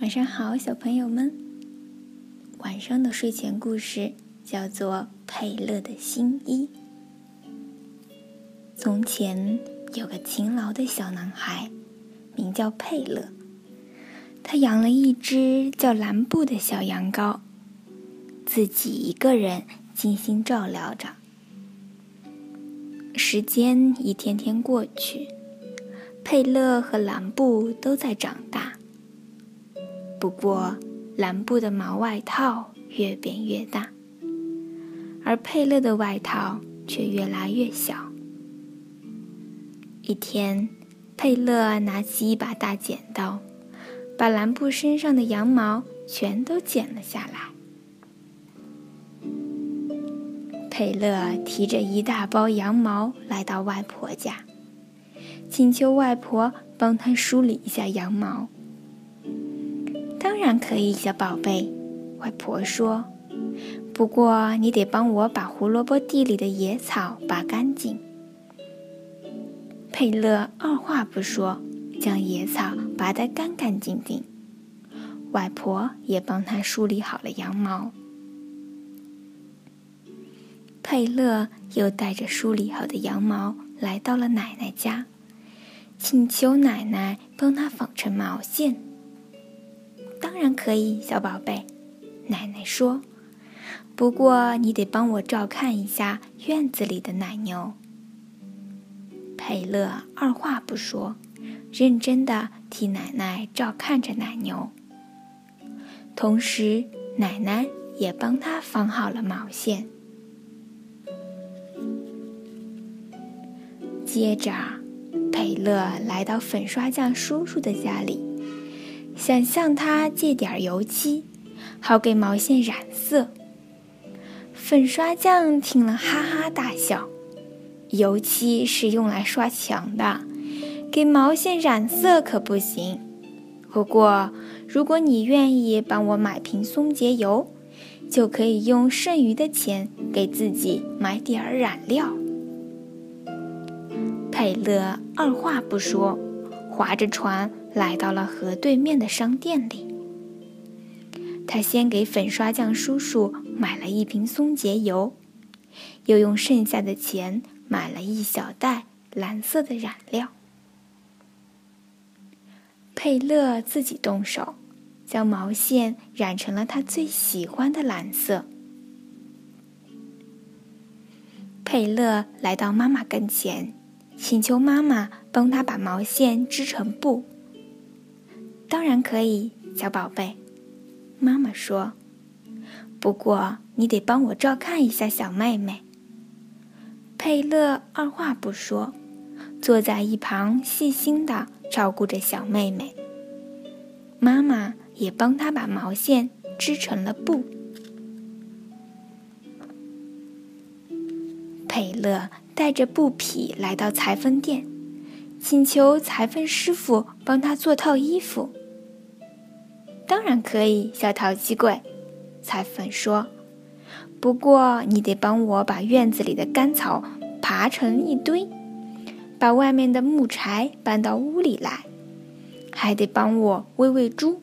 晚上好，小朋友们。晚上的睡前故事叫做《佩勒的新衣》。从前有个勤劳的小男孩，名叫佩勒。他养了一只叫蓝布的小羊羔，自己一个人精心照料着。时间一天天过去，佩勒和蓝布都在长大。不过，蓝布的毛外套越变越大，而佩勒的外套却越拉越小。一天，佩勒拿起一把大剪刀，把蓝布身上的羊毛全都剪了下来。佩勒提着一大包羊毛来到外婆家，请求外婆帮他梳理一下羊毛。当然可以，小宝贝。外婆说：“不过你得帮我把胡萝卜地里的野草拔干净。”佩勒二话不说，将野草拔得干干净净。外婆也帮他梳理好了羊毛。佩勒又带着梳理好的羊毛来到了奶奶家，请求奶奶帮他纺成毛线。当然可以，小宝贝。奶奶说：“不过你得帮我照看一下院子里的奶牛。”佩勒二话不说，认真的替奶奶照看着奶牛。同时，奶奶也帮他纺好了毛线。接着，佩勒来到粉刷匠叔叔的家里。想向他借点油漆，好给毛线染色。粉刷匠听了哈哈大笑：“油漆是用来刷墙的，给毛线染色可不行。不过，如果你愿意帮我买瓶松节油，就可以用剩余的钱给自己买点染料。”佩勒二话不说，划着船。来到了河对面的商店里，他先给粉刷匠叔叔买了一瓶松节油，又用剩下的钱买了一小袋蓝色的染料。佩勒自己动手，将毛线染成了他最喜欢的蓝色。佩勒来到妈妈跟前，请求妈妈帮他把毛线织成布。当然可以，小宝贝。妈妈说：“不过你得帮我照看一下小妹妹。”佩勒二话不说，坐在一旁细心的照顾着小妹妹。妈妈也帮她把毛线织成了布。佩勒带着布匹来到裁缝店，请求裁缝师傅帮他做套衣服。当然可以，小淘气鬼，裁缝说。不过你得帮我把院子里的干草爬成一堆，把外面的木柴搬到屋里来，还得帮我喂喂猪。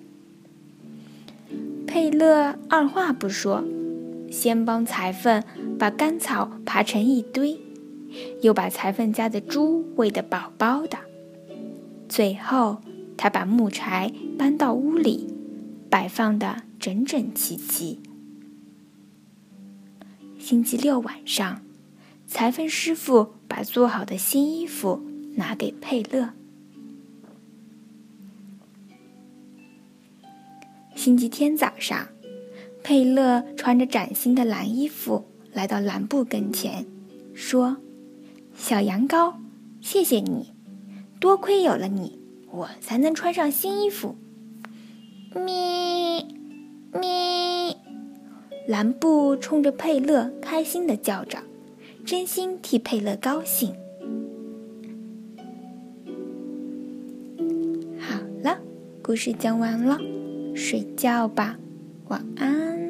佩勒二话不说，先帮裁缝把干草爬成一堆，又把裁缝家的猪喂得饱饱的，最后他把木柴搬到屋里。摆放的整整齐齐。星期六晚上，裁缝师傅把做好的新衣服拿给佩勒。星期天早上，佩勒穿着崭新的蓝衣服来到蓝布跟前，说：“小羊羔，谢谢你，多亏有了你，我才能穿上新衣服。”咪咪，蓝布冲着佩勒开心的叫着，真心替佩勒高兴。好了，故事讲完了，睡觉吧，晚安。